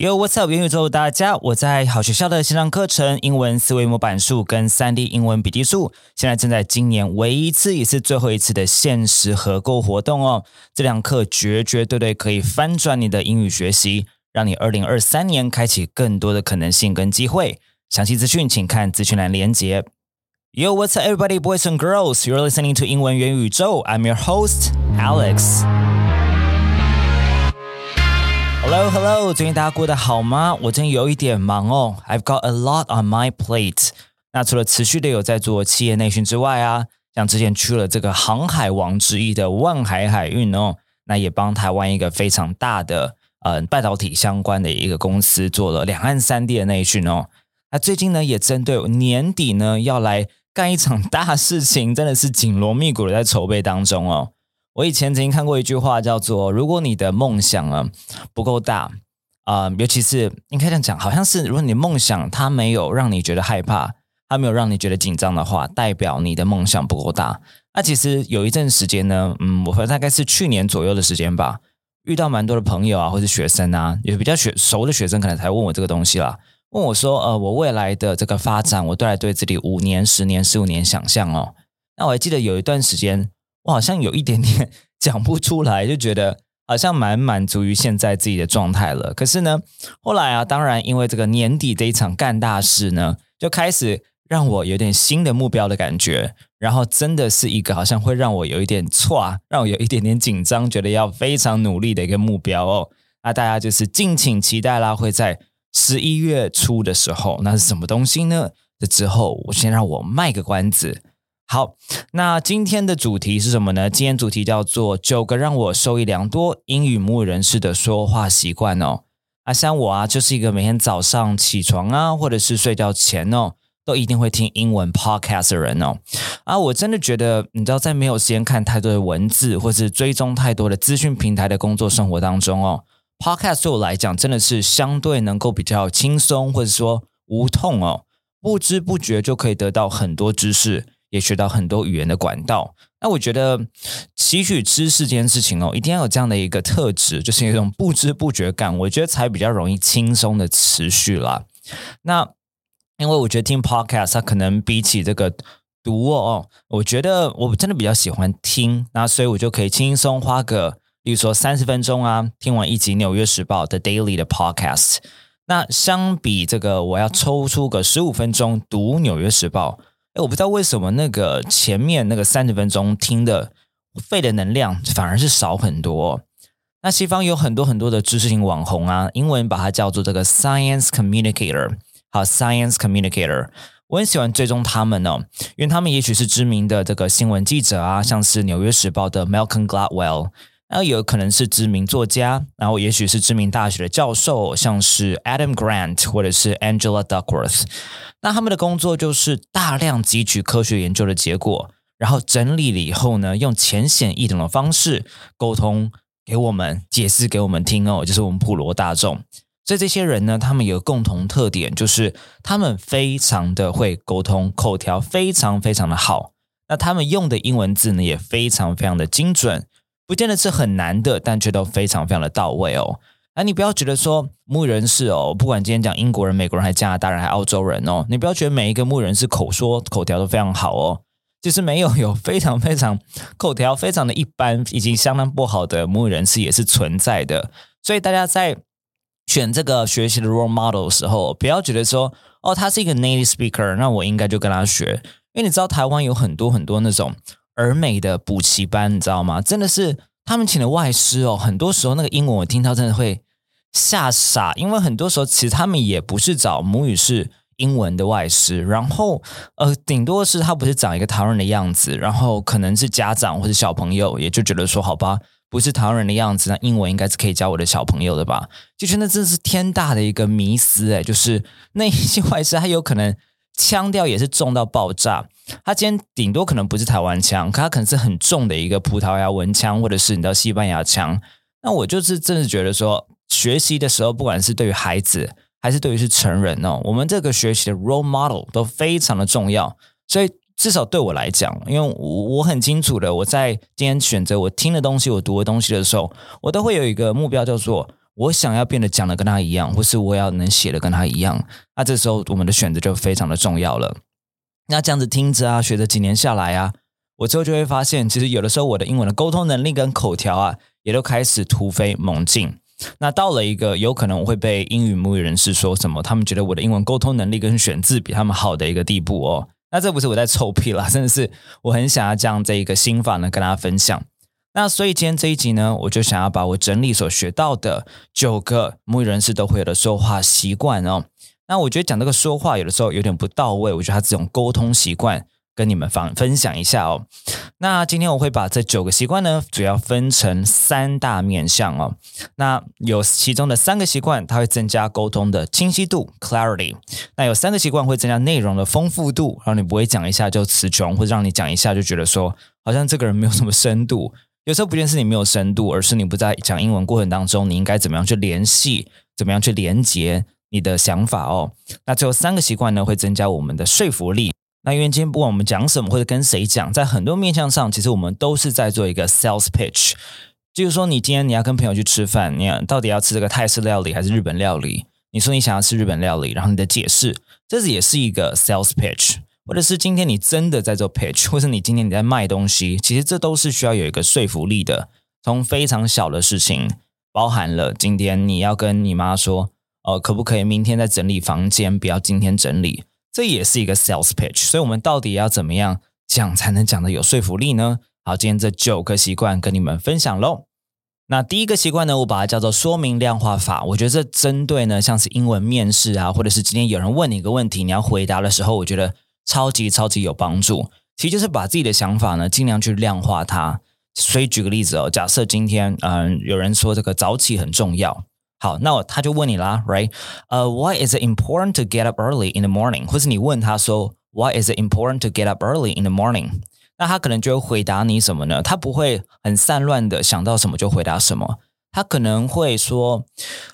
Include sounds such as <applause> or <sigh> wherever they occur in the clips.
Yo, what's up？元宇宙大家，我在好学校的线上课程英文思维模板术跟三 D 英文笔记术，现在正在今年唯一一次也是最后一次的限时合购活动哦。这堂课绝绝对对可以翻转你的英语学习，让你二零二三年开启更多的可能性跟机会。详细资讯请看资讯栏连接。Yo, what's up, everybody, boys and girls? You're listening to 英文元宇宙。I'm your host, Alex. Hello, Hello，最近大家过得好吗？我真有一点忙哦，I've got a lot on my plate。那除了持续的有在做企业内训之外啊，像之前去了这个航海王之一的万海海运哦，那也帮台湾一个非常大的呃半导体相关的一个公司做了两岸三地的内训哦。那最近呢，也针对年底呢要来干一场大事情，真的是紧锣密鼓的在筹备当中哦。我以前曾经看过一句话，叫做“如果你的梦想啊不够大啊，尤其是应该这样讲，好像是如果你的梦想它没有让你觉得害怕，它没有让你觉得紧张的话，代表你的梦想不够大。那其实有一阵时间呢，嗯，我大概是去年左右的时间吧，遇到蛮多的朋友啊，或是学生啊，有比较学熟的学生，可能才问我这个东西啦，问我说，呃，我未来的这个发展，我都来对自己五年、十年、十五年想象哦。那我还记得有一段时间。我好像有一点点 <laughs> 讲不出来，就觉得好像蛮满足于现在自己的状态了。可是呢，后来啊，当然因为这个年底这一场干大事呢，就开始让我有点新的目标的感觉。然后真的是一个好像会让我有一点错，让我有一点点紧张，觉得要非常努力的一个目标哦。那大家就是敬请期待啦，会在十一月初的时候，那是什么东西呢？这之后，我先让我卖个关子。好，那今天的主题是什么呢？今天主题叫做九个让我受益良多英语母语人士的说话习惯哦。啊，像我啊，就是一个每天早上起床啊，或者是睡觉前哦，都一定会听英文 podcast 的人哦。啊，我真的觉得，你知道，在没有时间看太多的文字，或是追踪太多的资讯平台的工作生活当中哦，podcast 对我来讲真的是相对能够比较轻松，或者说无痛哦，不知不觉就可以得到很多知识。也学到很多语言的管道。那我觉得吸取知识这件事情哦，一定要有这样的一个特质，就是一种不知不觉感。我觉得才比较容易轻松的持续啦。那因为我觉得听 podcast 它可能比起这个读哦，我觉得我真的比较喜欢听。那所以我就可以轻松花个，例如说三十分钟啊，听完一集《纽约时报》的 daily 的 podcast。那相比这个，我要抽出个十五分钟读《纽约时报》。哎，我不知道为什么那个前面那个三十分钟听的费的能量反而是少很多。那西方有很多很多的知识型网红啊，英文把它叫做这个 science communicator，好，science communicator，我很喜欢追踪他们哦，因为他们也许是知名的这个新闻记者啊，像是纽约时报的 Malcolm Gladwell。那有可能是知名作家，然后也许是知名大学的教授，像是 Adam Grant 或者是 Angela Duckworth。那他们的工作就是大量汲取科学研究的结果，然后整理了以后呢，用浅显易懂的方式沟通给我们，解释给我们听哦，就是我们普罗大众。所以这些人呢，他们有共同特点，就是他们非常的会沟通，口条非常非常的好。那他们用的英文字呢，也非常非常的精准。不见得是很难的，但却都非常非常的到位哦。那你不要觉得说牧人士哦，不管今天讲英国人、美国人、还加拿大人、还澳洲人哦，你不要觉得每一个牧人士口说口条都非常好哦。其实没有，有非常非常口条非常的一般，已经相当不好的牧人士也是存在的。所以大家在选这个学习的 role model 的时候，不要觉得说哦，他是一个 native speaker，那我应该就跟他学。因为你知道台湾有很多很多那种。儿美的补习班，你知道吗？真的是他们请的外师哦。很多时候那个英文我听到真的会吓傻，因为很多时候其实他们也不是找母语是英文的外师，然后呃，顶多是他不是长一个台湾人的样子，然后可能是家长或者小朋友也就觉得说，好吧，不是台湾人的样子，那英文应该是可以教我的小朋友的吧？就觉得真的是天大的一个迷思哎，就是那些外师他有可能 <laughs> 腔调也是重到爆炸。他今天顶多可能不是台湾腔，可他可能是很重的一个葡萄牙文腔，或者是你知道西班牙腔。那我就是真的觉得说，学习的时候，不管是对于孩子还是对于是成人哦，我们这个学习的 role model 都非常的重要。所以至少对我来讲，因为我我很清楚的，我在今天选择我听的东西，我读的东西的时候，我都会有一个目标，叫做我想要变得讲的跟他一样，或是我要能写的跟他一样。那这时候我们的选择就非常的重要了。那这样子听着啊，学着几年下来啊，我之后就会发现，其实有的时候我的英文的沟通能力跟口条啊，也都开始突飞猛进。那到了一个有可能我会被英语母语人士说什么，他们觉得我的英文沟通能力跟选字比他们好的一个地步哦。那这不是我在臭屁啦，真的是我很想要将这一个心法呢跟大家分享。那所以今天这一集呢，我就想要把我整理所学到的九个母语人士都会有的说话习惯哦。那我觉得讲这个说话有的时候有点不到位，我觉得他这种沟通习惯。跟你们分分享一下哦。那今天我会把这九个习惯呢，主要分成三大面向哦。那有其中的三个习惯，它会增加沟通的清晰度 （clarity）。那有三个习惯会增加内容的丰富度，让你不会讲一下就词穷，或者让你讲一下就觉得说好像这个人没有什么深度。<laughs> 有时候不见是你没有深度，而是你不在讲英文过程当中，你应该怎么样去联系，怎么样去连接你的想法哦。那最后三个习惯呢，会增加我们的说服力。那因为今天不管我们讲什么或者跟谁讲，在很多面向上，其实我们都是在做一个 sales pitch。就是说，你今天你要跟朋友去吃饭，你到底要吃这个泰式料理还是日本料理？你说你想要吃日本料理，然后你的解释，这也是一个 sales pitch。或者是今天你真的在做 pitch，或者你今天你在卖东西，其实这都是需要有一个说服力的。从非常小的事情，包含了今天你要跟你妈说，呃，可不可以明天再整理房间，不要今天整理？这也是一个 sales pitch，所以我们到底要怎么样讲才能讲的有说服力呢？好，今天这九个习惯跟你们分享喽。那第一个习惯呢，我把它叫做说明量化法。我觉得这针对呢，像是英文面试啊，或者是今天有人问你一个问题，你要回答的时候，我觉得超级超级有帮助。其实就是把自己的想法呢，尽量去量化它。所以举个例子哦，假设今天嗯，有人说这个早起很重要。好，那我他就问你啦，right？呃，Why is it important to get up early in the morning？或是你问他说，Why is it important to get up early in the morning？那他可能就会回答你什么呢？他不会很散乱的想到什么就回答什么，他可能会说，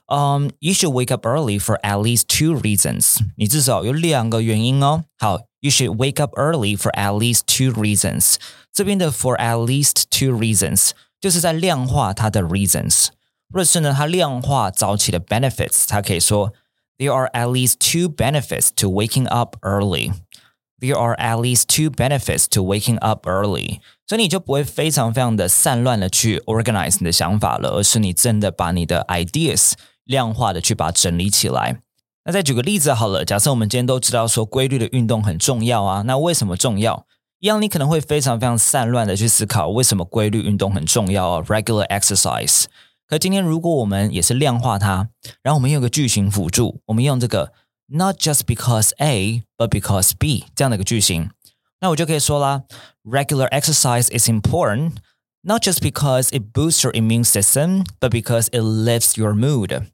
嗯，You should wake up early for at least two reasons。你至少有两个原因哦。好，You should wake up early for at least two reasons。这边的 for at least two reasons 就是在量化它的 reasons。 若是呢，它量化早起的 benefits，它可以说 There are at least two benefits to waking up early. There are at least two benefits to waking up early. 所以你就不会非常非常的散乱的去 organize 你的想法了，而是你真的把你的 ideas 量化的去把它整理起来。那再举个例子好了，假设我们今天都知道说规律的运动很重要啊，那为什么重要？一样，你可能会非常非常散乱的去思考为什么规律运动很重要啊，regular exercise。可今天，如果我们也是量化它，然后我们用个句型辅助，我们用这个 not just because A but because B 这样的一个句型，那我就可以说啦：Regular exercise is important not just because it boosts your immune system but because it lifts your mood。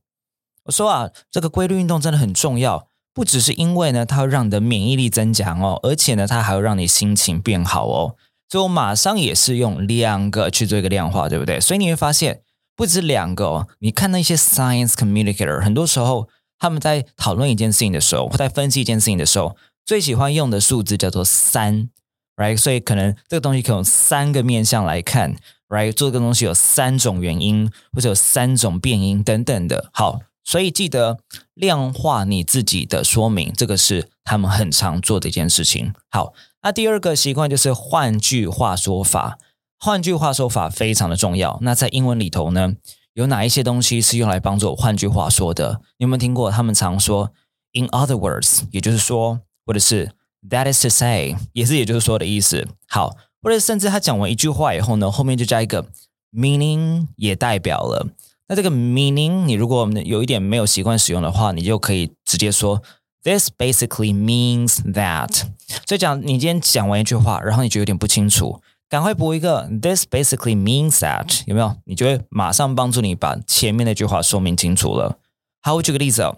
我说啊，这个规律运动真的很重要，不只是因为呢，它会让你的免疫力增强哦，而且呢，它还会让你心情变好哦。所以我马上也是用两个去做一个量化，对不对？所以你会发现。不止两个哦，你看那些 science communicator，很多时候他们在讨论一件事情的时候，或在分析一件事情的时候，最喜欢用的数字叫做三，right？所以可能这个东西可以用三个面向来看，right？做这个东西有三种原因，或者有三种变因等等的。好，所以记得量化你自己的说明，这个是他们很常做的一件事情。好，那第二个习惯就是换句话说法。换句话说法非常的重要。那在英文里头呢，有哪一些东西是用来帮助换句话说的？你有没有听过？他们常说 “in other words”，也就是说，或者是 “that is to say”，也是也就是说的意思。好，或者甚至他讲完一句话以后呢，后面就加一个 “meaning”，也代表了。那这个 “meaning”，你如果有一点没有习惯使用的话，你就可以直接说 “this basically means that”。所以讲，你今天讲完一句话，然后你就有点不清楚。赶快补一个，This basically means that 有没有？你就会马上帮助你把前面那句话说明清楚了。好，我举个例子哦。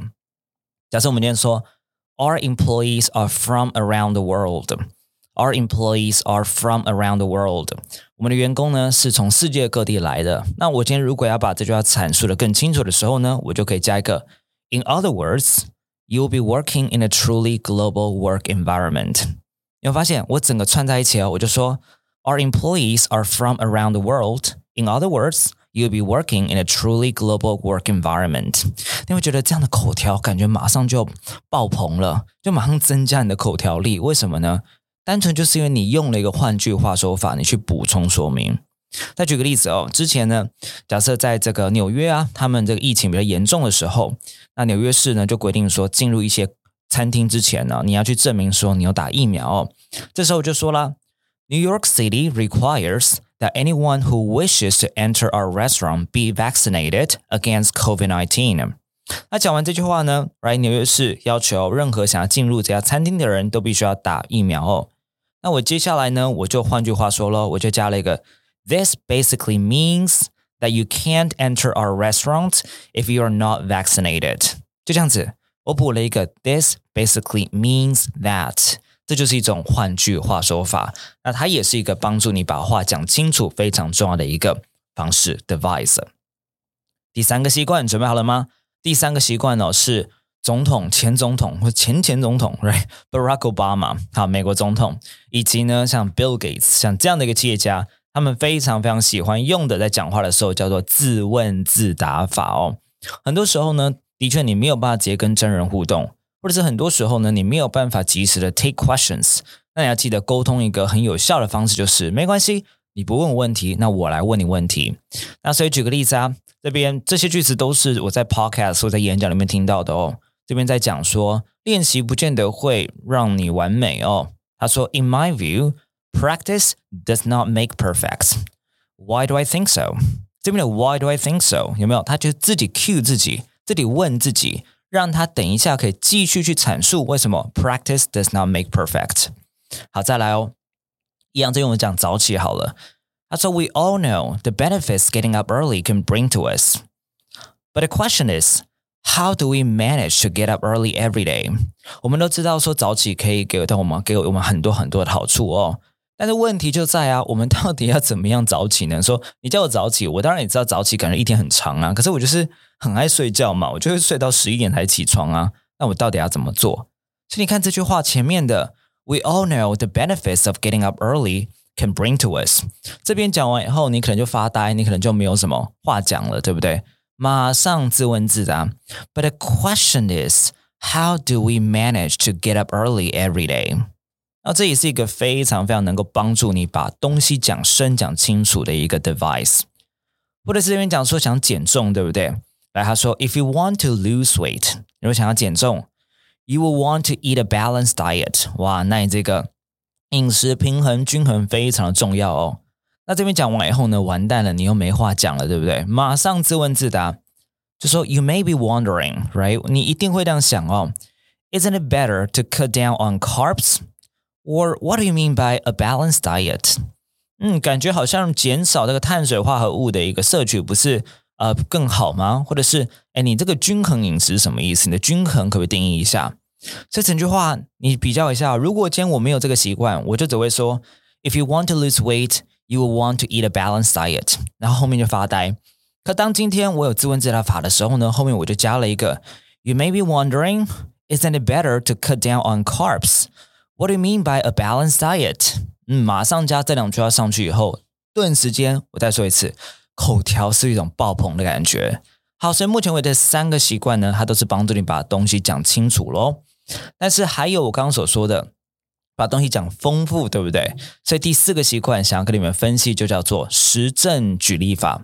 假设我们今天说，Our employees are from around the world. Our employees are from around the world. 我们的员工呢是从世界各地来的。那我今天如果要把这句话阐述的更清楚的时候呢，我就可以加一个 In other words, you'll be working in a truly global work environment. 有发现我整个串在一起哦，我就说。 Our employees are from around the world. In other words, you'll be working in a truly global work environment。你会觉得这样的口条感觉马上就爆棚了，就马上增加你的口条力。为什么呢？单纯就是因为你用了一个换句话说法，你去补充说明。再举个例子哦，之前呢，假设在这个纽约啊，他们这个疫情比较严重的时候，那纽约市呢就规定说，进入一些餐厅之前呢，你要去证明说你有打疫苗。这时候就说了 ，New York City requires that anyone who wishes to enter our restaurant be vaccinated against COVID-19。那讲完这句话呢，Right？纽约市要求任何想要进入这家餐厅的人都必须要打疫苗哦。那我接下来呢，我就换句话说喽，我就加了一个。This basically means that you can't enter our restaurant if you are not vaccinated。就这样子，我补了一个 This basically means that， 这就是一种换句话说法。那它也是一个帮助你把话讲清楚非常重要的一个方式 device。第三个习惯准备好了吗？第三个习惯呢是总统、前总统或前前总统，<laughs> Right？Barack Obama，好，美国总统，以及呢像 Bill Gates，像这样的一个企业家。他们非常非常喜欢用的，在讲话的时候叫做自问自答法哦。很多时候呢，的确你没有办法直接跟真人互动，或者是很多时候呢，你没有办法及时的 take questions。那你要记得沟通一个很有效的方式，就是没关系，你不问我问题，那我来问你问题。那所以举个例子啊，这边这些句子都是我在 podcast 或在演讲里面听到的哦。这边在讲说，练习不见得会让你完美哦。他说，In my view。Practice does not make perfect. Why do I think so? 这边的 Why do I think so 有没有？他就自己 cue 自己，自己问自己，让他等一下可以继续去阐述为什么 Practice does not make perfect。好，再来哦，一样，这用我们讲早起好了。他说 We all know the benefits getting up early can bring to us, but the question is. How do we manage to get up early every day？我们都知道说早起可以给到我们给我们很多很多的好处哦。 但是问题就在啊，我们到底要怎么样早起呢？<laughs> 说你叫我早起，我当然也知道早起感觉一天很长啊。可是我就是很爱睡觉嘛，我就会睡到十一点才起床啊。那我到底要怎么做？所以你看这句话前面的，We all know the benefits of getting up early can bring to us。这边讲完以后，你可能就发呆，你可能就没有什么话讲了，对不对？马上自问自答。But the question is, how do we manage to get up early every day？那这也是一个非常非常能够帮助你把东西讲深讲清楚的一个 device。或者是这边讲说想减重，对不对？来，他说，If you want to lose weight，如果想要减重，you will want to eat a balanced diet。哇，那你这个饮食平衡均衡非常的重要哦。那这边讲完以后呢，完蛋了，你又没话讲了，对不对？马上自问自答，就说 You may be wondering，right？你一定会这样想哦。Isn't it better to cut down on carbs？carbs？Or what do you mean by a balanced diet？嗯，感觉好像减少这个碳水化合物的一个摄取不是呃更好吗？或者是哎，你这个均衡饮食什么意思？你的均衡可不可以定义一下？这整句话你比较一下，如果今天我没有这个习惯，我就只会说，If you want to lose weight, you will want to eat a balanced diet。然后后面就发呆。可当今天我有自问自答法的时候呢，后面我就加了一个，You may be wondering, isn't it better to cut down on What do you mean by a balanced diet？嗯，马上加这两句话上去以后，顿时间我再说一次，口条是一种爆棚的感觉。好，所以目前为止三个习惯呢，它都是帮助你把东西讲清楚喽。但是还有我刚刚所说的，把东西讲丰富，对不对？所以第四个习惯想要跟你们分析，就叫做实证举例法。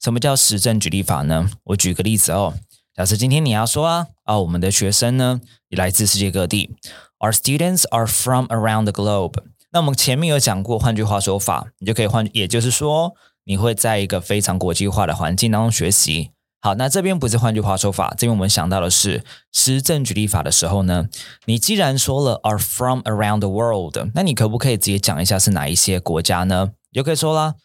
什么叫实证举例法呢？我举个例子哦。假设今天你要说啊，啊，我们的学生呢，来自世界各地。Our students are from around the globe。那我们前面有讲过，换句话说法，你就可以换，也就是说，你会在一个非常国际化的环境当中学习。好，那这边不是换句话说法，这边我们想到的是实证举例法的时候呢，你既然说了 are from around the world，那你可不可以直接讲一下是哪一些国家呢？你就可以说啦，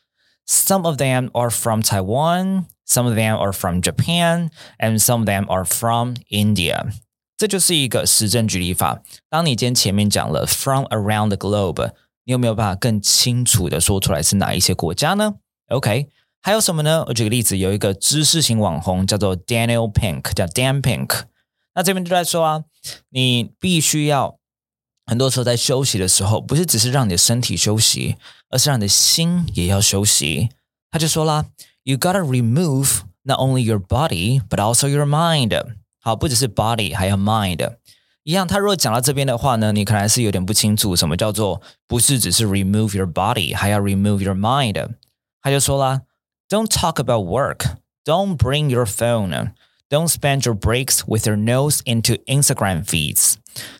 Some of them are from Taiwan, some of them are from Japan, and some of them are from India。 这就是一个实证举例法。当你今天前面讲了 from around the globe，你有没有办法更清楚的说出来是哪一些国家呢？OK，还有什么呢？我举个例子，有一个知识型网红叫做 Daniel Pink，叫 Dan Pink。那这边就在说啊，你必须要很多时候在休息的时候，不是只是让你的身体休息，而是让你的心也要休息。他就说啦 You gotta remove not only your body but also your mind。好，不只是 body，还有 mind。一样，他如果讲到这边的话呢，你可能还是有点不清楚什么叫做不是只是 remove your body，还要 remove your mind。他就说啦，Don't talk about work. Don't bring your phone. Don't spend your breaks with your nose into Instagram feeds。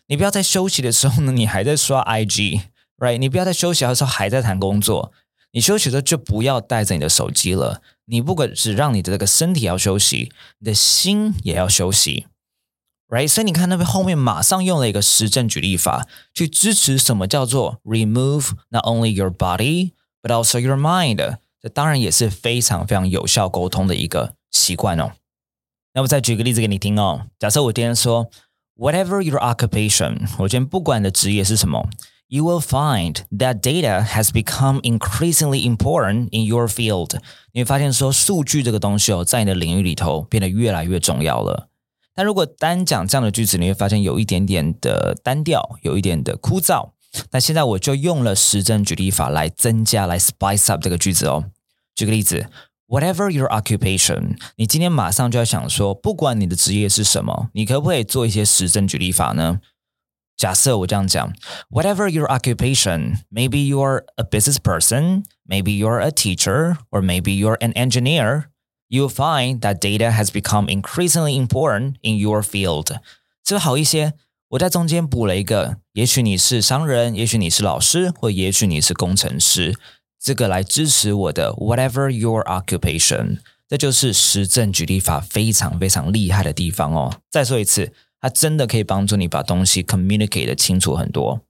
你不要在休息的时候呢，你还在刷 IG，right？你不要在休息的时候还在谈工作。 你休息的时候就不要带着你的手机了。你不管只让你的这个身体要休息，你的心也要休息，right？所以你看那边后面马上用了一个实证举例法去支持什么叫做 remove not only your body but also your mind。这当然也是非常非常有效沟通的一个习惯哦。那我再举个例子给你听哦。假设我今天说，whatever your occupation，我今天不管的职业是什么，you will find that data has become increasingly important in your field。你会发现说，数据这个东西哦，在你的领域里头变得越来越重要了。但如果单讲这样的句子，你会发现有一点点的单调，有一点的枯燥。那现在我就用了实证举例法来增加，来 spice up 这个句子哦。举个例子。Whatever your occupation，你今天马上就要想说，不管你的职业是什么，你可不可以做一些实证举例法呢？假设我这样讲，Whatever your occupation，maybe you're a business person，maybe you're a teacher，or maybe you're an engineer，you'll find that data has become increasingly important in your field。是不是好一些？我在中间补了一个，也许你是商人，也许你是老师，或也许你是工程师。这个来支持我的 whatever your occupation，这就是实证举例法非常非常厉害的地方哦。再说一次， 它真的可以帮助你把东西 communicate 的清楚很多。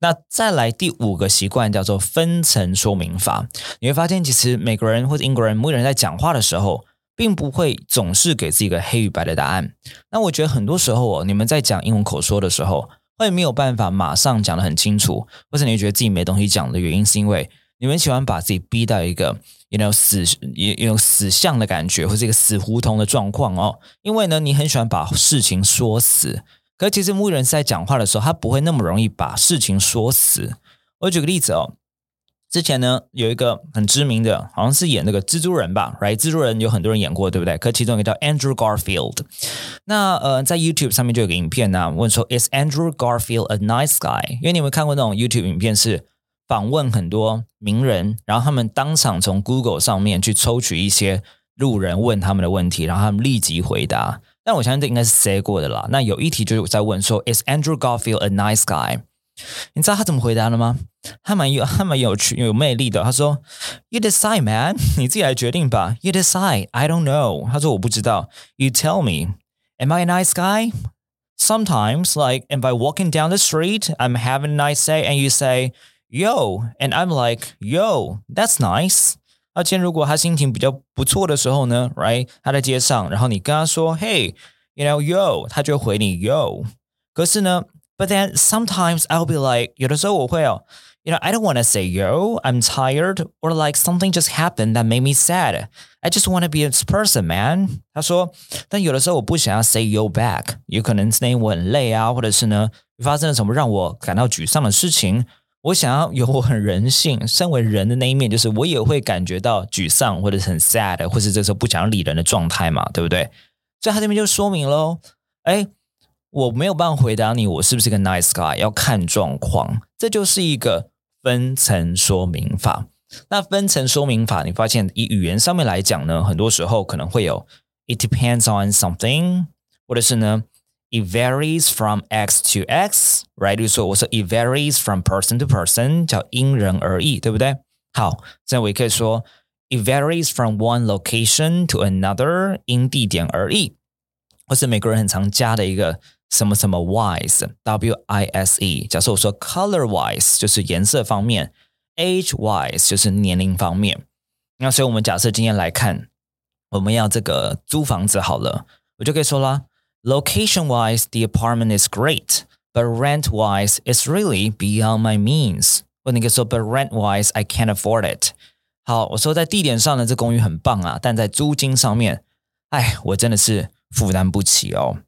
那再来第五个习惯叫做分层说明法。你会发现，其实美国人或者英国人、某人在讲话的时候，并不会总是给自己一个黑与白的答案。那我觉得很多时候哦，你们在讲英文口说的时候，会没有办法马上讲的很清楚，或者你觉得自己没东西讲的原因，是因为。你们喜欢把自己逼到一个，you know 死，有有死相的感觉，或者一个死胡同的状况哦。因为呢，你很喜欢把事情说死。可其实牧人在讲话的时候，他不会那么容易把事情说死。我举个例子哦，之前呢有一个很知名的，好像是演那个蜘蛛人吧，right？蜘蛛人有很多人演过，对不对？可其中一个叫 Andrew Garfield。那呃，在 YouTube 上面就有个影片呢，问说 Is Andrew Garfield a nice guy？因为你有没有看过那种 YouTube 影片是？访问很多名人，然后他们当场从 Google 上面去抽取一些路人问他们的问题，然后他们立即回答。但我相信这应该是 say 过的啦。那有一题就是在问说，Is Andrew Garfield a nice guy？你知道他怎么回答的吗？他蛮有，他蛮有趣、有魅力的。他说，You decide, man，你自己来决定吧。You decide, I don't know。他说我不知道。You tell me, Am I a nice guy? Sometimes, like, if I walking down the street, I'm having a nice day, and you say. Yo, and I'm like, Yo, that's nice. 而且如果他心情比较不错的时候呢，right？他在街上，然后你跟他说，Hey，you know yo，他就回你 yo。可是呢，but then sometimes I'll be like，有的时候我会哦，you know I don't want to say yo, I'm tired, or like something just happened that made me sad. I just want to be a person, man。他说，但有的时候我不想要 say yo back，有可能是因为我很累啊，或者是呢发生了什么让我感到沮丧的事情。 我想要有我很人性，<laughs> 身为人的那一面，就是我也会感觉到沮丧，或者是很 sad，或是这时候不想理人的状态嘛，对不对？所以他这边就说明喽，哎，我没有办法回答你，我是不是个 nice guy，要看状况，这就是一个分层说明法。那分层说明法，你发现以语言上面来讲呢，很多时候可能会有 it depends on something，或者是呢。It varies from X to X，right？就是说，我说 it varies from person to person，叫因人而异，对不对？好，这样我也可以说 it varies from one location to another，因地点而异。或是美国人很常加的一个什么什么 wise，W I S E。假设我说 color wise，就是颜色方面；age wise，就是年龄方面。那所以我们假设今天来看，我们要这个租房子好了，我就可以说啦。Location wise, the apartment is great, but rent wise, it's really beyond my means. 或你可以说，but rent wise, I can't afford it. 好，我说在地点上呢，这公寓很棒啊，但在租金上面，哎，我真的是负担不起哦。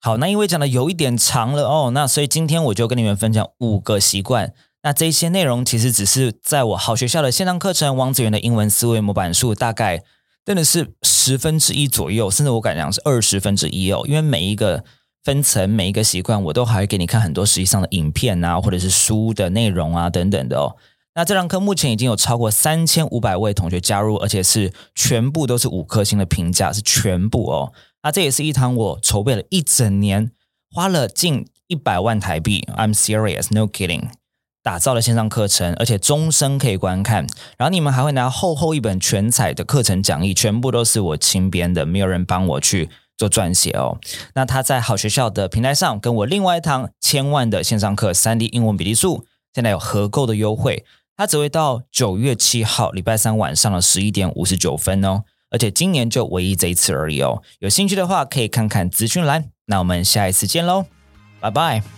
好，那因为讲的有一点长了哦，那所以今天我就跟你们分享五个习惯，那这些内容其实只是在我好学校的线上课程《王子源的英文思维模板术》，大概真的是十分之一左右，甚至我敢讲是二十分之一哦。因为每一个分层、每一个习惯，我都还会给你看很多实际上的影片啊，或者是书的内容啊等等的哦。那这堂课目前已经有超过三千五百位同学加入，而且是全部都是五颗星的评价，是全部哦。那这也是一堂我筹备了一整年，花了近一百万台币，I'm serious, no kidding。打造了线上课程，而且终身可以观看。然后你们还会拿厚厚一本全彩的课程讲义，全部都是我亲编的，没有人帮我去做撰写哦。那他在好学校的平台上，跟我另外一堂千万的线上课《三 D 英文比例数》，现在有合购的优惠，它只会到九月七号礼拜三晚上的十一点五十九分哦。而且今年就唯一这一次而已哦。有兴趣的话，可以看看资讯栏。那我们下一次见喽，拜拜。